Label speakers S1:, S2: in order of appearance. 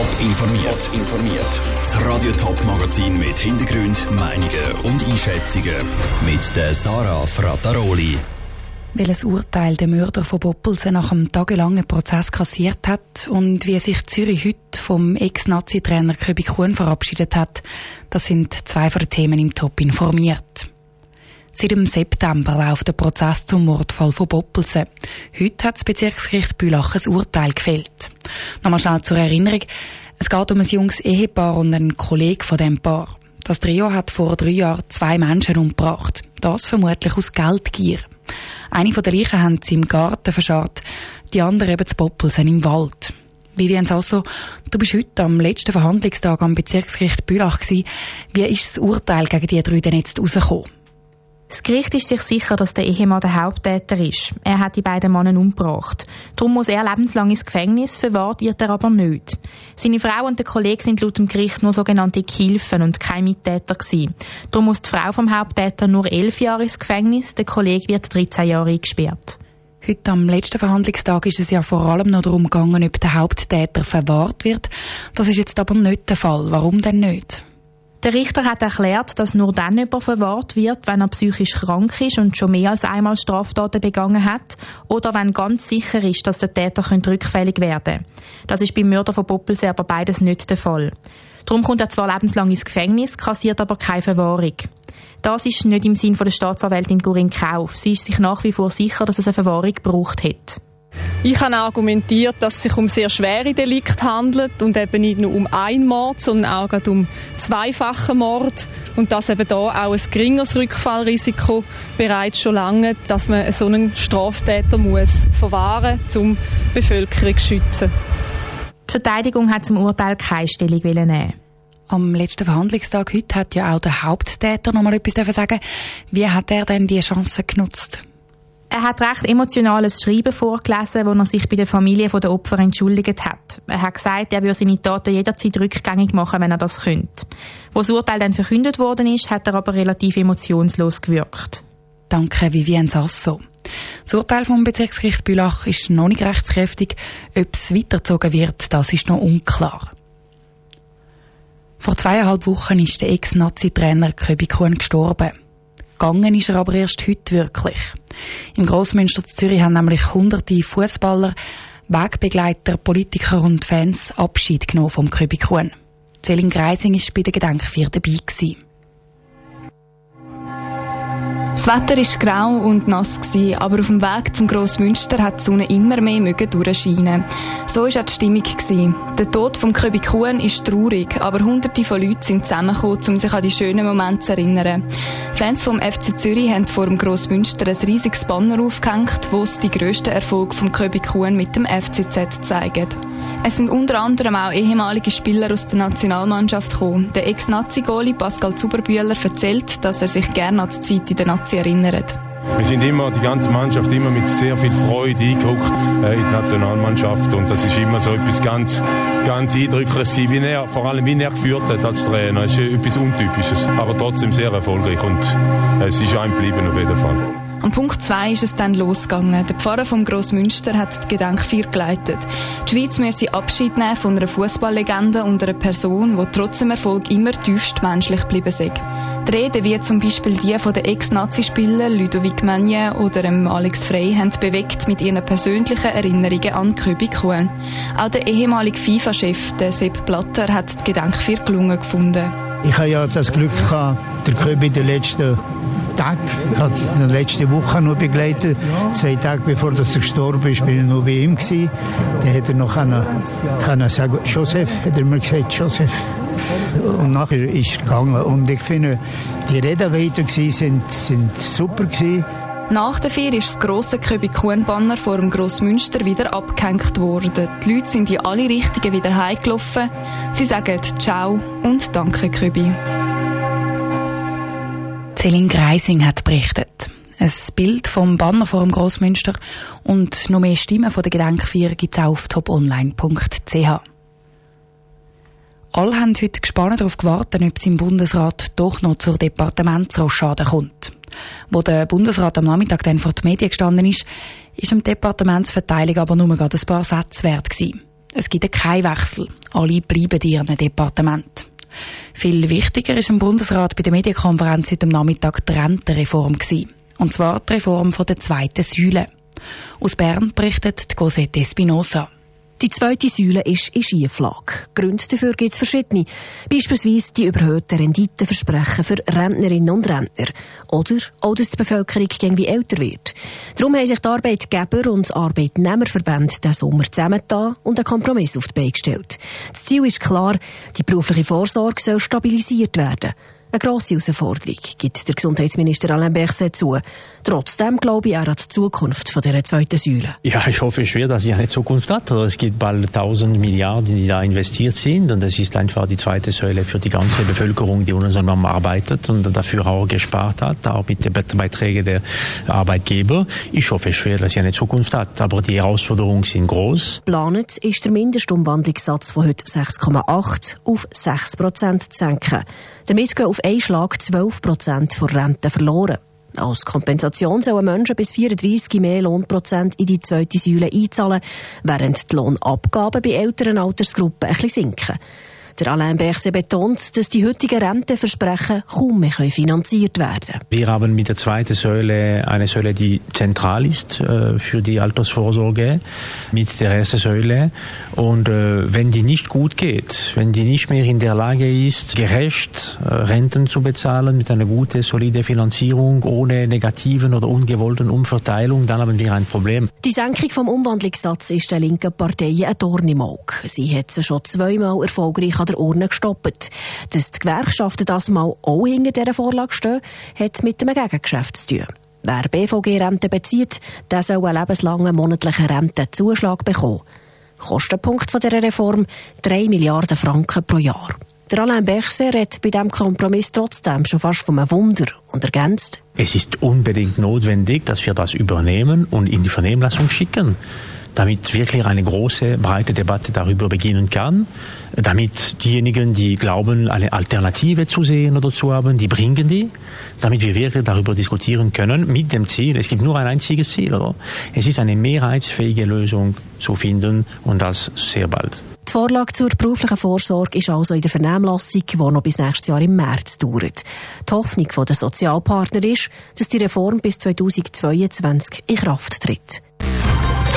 S1: Top informiert. informiert. Das Radio Top Magazin mit Hintergrund, Meinungen und Einschätzungen mit der Sarah Frataroli.
S2: Welches Urteil der Mörder von Boppelsen nach einem tagelangen Prozess kassiert hat und wie sich Zürich heute vom Ex-Nazi-Trainer Köbi Kuhn verabschiedet hat, das sind zwei von den Themen im Top informiert. Seit dem September läuft der Prozess zum Mordfall von Boppelsen. Heute hat das Bezirksgericht Bülach ein Urteil gefällt. Nochmal schnell zur Erinnerung. Es geht um ein junges Ehepaar und einen Kollegen von dem Paar. Das Trio hat vor drei Jahren zwei Menschen umgebracht. Das vermutlich aus Geldgier. Eine von den Leichen haben sie im Garten verscharrt, die andere eben zu Boppelsen im Wald. Vivian Sasso, du bist heute am letzten Verhandlungstag am Bezirksgericht Bülach gewesen. Wie ist das Urteil gegen die drei denn jetzt rausgekommen?
S3: Das Gericht ist sich sicher, dass der Ehemann der Haupttäter ist. Er hat die beiden Männer umgebracht. Darum muss er lebenslang ins Gefängnis, verwahrt wird er aber nicht. Seine Frau und der Kollege sind laut dem Gericht nur sogenannte Gehilfen und keine Mittäter gewesen. Darum muss die Frau vom Haupttäter nur elf Jahre ins Gefängnis, der Kollege wird 13 Jahre eingesperrt.
S2: Heute am letzten Verhandlungstag ist es ja vor allem noch darum gegangen, ob der Haupttäter verwahrt wird. Das ist jetzt aber nicht der Fall. Warum denn nicht?
S3: Der Richter hat erklärt, dass nur dann jemand verwahrt wird, wenn er psychisch krank ist und schon mehr als einmal Straftaten begangen hat oder wenn ganz sicher ist, dass der Täter rückfällig werden könnte. Das ist beim Mörder von Poppelsee aber beides nicht der Fall. Darum kommt er zwar lebenslang ins Gefängnis, kassiert aber keine Verwahrung. Das ist nicht im Sinn der Staatsanwältin Corinne Kauf. Sie ist sich nach wie vor sicher, dass es eine Verwahrung gebraucht hätte.
S4: Ich habe argumentiert, dass es sich um sehr schwere Delikte handelt und eben nicht nur um einen Mord, sondern auch um zweifachen Mord und dass eben da auch ein geringeres Rückfallrisiko bereits schon lange, dass man so einen Straftäter muss verwahren, um die Bevölkerung zu schützen.
S3: Die Verteidigung hat zum Urteil keine Stellung nehmen.
S2: Am letzten Verhandlungstag heute hat ja auch der Haupttäter noch mal etwas sagen. Wie hat er denn die Chance genutzt?
S3: Er hat recht emotionales Schreiben vorgelesen, wo er sich bei der Familie der Opfer entschuldigt hat. Er hat gesagt, er würde seine Taten jederzeit rückgängig machen, wenn er das könnte. Wo das Urteil dann verkündet worden ist, hat er aber relativ emotionslos gewirkt.
S2: Danke, Vivienne Sasso. Das Urteil vom Bezirksgericht Bülach ist noch nicht rechtskräftig. Ob es weitergezogen wird, das ist noch unklar. Vor zweieinhalb Wochen ist der Ex-Nazi-Trainer Köbi Kuhn gestorben. Gegangen ist er aber erst heute wirklich. Im Grossmünster Zürich haben nämlich hunderte Fußballer, Wegbegleiter, Politiker und Fans Abschied genommen vom Köbi Kuhn. Celine Greising ist bei der Gedenkfeier dabei gewesen.
S5: Das Wetter war grau und nass, aber auf dem Weg zum Grossmünster hat die Sonne immer mehr mögen durchscheinen. So war auch die Stimmung. Der Tod von Köbi Kuhn ist traurig, aber hunderte von Leuten sind zusammengekommen, um sich an die schönen Momente zu erinnern. Fans vom FC Zürich haben vor dem Grossmünster ein riesiges Banner aufgehängt, wo es die grössten Erfolg von Köbi Kuhn mit dem FCZ zeigt. Es sind unter anderem auch ehemalige Spieler aus der Nationalmannschaft gekommen. Der Ex-Nazi-Goli Pascal Zuberbühler erzählt, dass er sich gerne an die Zeit in der Nazi erinnert.
S6: Wir sind immer, die ganze Mannschaft immer mit sehr viel Freude eingeguckt äh, in die Nationalmannschaft und das ist immer so etwas ganz, ganz Eindrückliches, wie er, vor allem wie er geführt hat als Trainer. Es ist etwas Untypisches, aber trotzdem sehr erfolgreich und es ist ein geblieben auf jeden Fall.
S5: Am Punkt 2 ist es dann losgegangen. Der Pfarrer vom Grossmünster hat die Gedenkfeier geleitet. Die Schweiz müsse Abschied nehmen von einer Fußballlegende und einer Person, die trotz dem Erfolg immer tiefst menschlich geblieben ist. Die Reden, wie zum Beispiel die von den Ex-Nazi-Spielern Ludovic Magne oder Alex Frey, haben bewegt mit ihren persönlichen Erinnerungen an Köbi Kuhn. Auch der ehemalige FIFA-Chef, Sepp Blatter, hat die Gedenkfeier gelungen gefunden.
S7: Ich habe ja das Glück gehabt, der Köbi der letzten Tag. Habe ihn letzte Woche noch begleitet. Zwei Tage bevor er gestorben ist, bin ich noch bei ihm gewesen. Dann hat er noch können, können sagen, Joseph, hat er mir gesagt, Joseph. Und nachher ist er gegangen. Und ich finde, die Redenweite sind, sind super gewesen.
S5: Nach der Feier ist das grosse Köbi Kuhn Banner vor dem Grossmünster wieder abgehängt worden. Die Leute sind in alle Richtungen wieder heimgelaufen. Sie sagen Ciao und Danke Köbi.
S2: Celine Greising hat berichtet. Ein Bild vom Banner vor dem Grossmünster und noch mehr Stimmen von der Gedenkfeier gibt es auf toponline.ch. Alle haben heute gespannt darauf gewartet, ob es im Bundesrat doch noch zur Departementsrochade kommt. Wo der Bundesrat am Nachmittag dann vor die Medien gestanden ist, ist dem Departementsverteilung aber nur gerade ein paar Sätze wert gewesen. Es gibt keinen Wechsel. Alle bleiben in ihrem Departement. Viel wichtiger ist im Bundesrat bei der Medienkonferenz heute Nachmittag die Rentenreform gewesen. Und zwar die Reform von der zweiten Säule. Aus Bern berichtet die Cosette Espinosa.
S8: Die zweite Säule ist in Schieflage. Gründe dafür gibt es verschiedene. Beispielsweise die überhöhten Renditenversprechen für Rentnerinnen und Rentner. Oder auch, dass die Bevölkerung irgendwie älter wird. Darum haben sich die Arbeitgeber und Arbeitnehmerverbände diesen Sommer zusammengetan und einen Kompromiss auf die Beine gestellt. Das Ziel ist klar, die berufliche Vorsorge soll stabilisiert werden. Eine grosse Herausforderung gibt der Gesundheitsminister Alain Berset zu. Trotzdem glaube ich, er an die Zukunft von dieser zweiten Säule.
S9: Ja, ich hoffe schwer, dass sie eine Zukunft hat. Es gibt bald 1000 Milliarden, die da investiert sind. Und es ist einfach die zweite Säule für die ganze Bevölkerung, die unter anderem arbeitet und dafür auch gespart hat, auch mit den Beiträgen der Arbeitgeber. Ich hoffe schwer, dass sie eine Zukunft hat. Aber die Herausforderungen sind groß.
S8: Planet ist der Mindestumwandlungssatz von heute 6,8 auf 6 Prozent zu senken. Damit gehen auf einen Schlag 12 Prozent von Rente verloren. Als Kompensation sollen Menschen bis 34 mehr Lohnprozent in die zweite Säule einzahlen, während die Lohnabgaben bei älteren Altersgruppen ein bisschen sinken. Der Alain Berset betont, dass die heutigen Rentenversprechen kaum mehr finanziert werden können.
S9: Wir haben mit der zweiten Säule eine Säule, die zentral ist äh, für die Altersvorsorge, mit der ersten Säule. Und äh, wenn die nicht gut geht, wenn die nicht mehr in der Lage ist, gerecht äh, Renten zu bezahlen mit einer guten, solide Finanzierung, ohne negativen oder ungewollten Umverteilung, dann haben wir ein Problem.
S8: Die Senkung vom Umwandlungssatz ist der linken Partei ein Dorn im Auge. Sie hat sie schon zweimal erfolgreich an der Urne gestoppt. Dass die Gewerkschaften das mal auch hinter dieser Vorlage stehen, hat mit einem Gegengeschäft zu tun. Wer BVG-Rente bezieht, der soll einen lebenslangen monatlichen Rentenzuschlag bekommen. Kostenpunkt von dieser Reform 3 Milliarden Franken pro Jahr. Der Alain Berset redet bei diesem Kompromiss trotzdem schon fast von einem Wunder und ergänzt.
S9: Es ist unbedingt notwendig, dass wir das übernehmen und in die Vernehmlassung schicken damit wirklich eine große, breite Debatte darüber beginnen kann, damit diejenigen, die glauben, eine Alternative zu sehen oder zu haben, die bringen die, damit wir wirklich darüber diskutieren können mit dem Ziel, es gibt nur ein einziges Ziel, oder? Es ist eine mehrheitsfähige Lösung zu finden und das sehr bald.
S8: Die Vorlage zur beruflichen Vorsorge ist also in der Vernehmlassung, die noch bis nächstes Jahr im März dauert. Die Hoffnung der Sozialpartner ist, dass die Reform bis 2022 in Kraft tritt.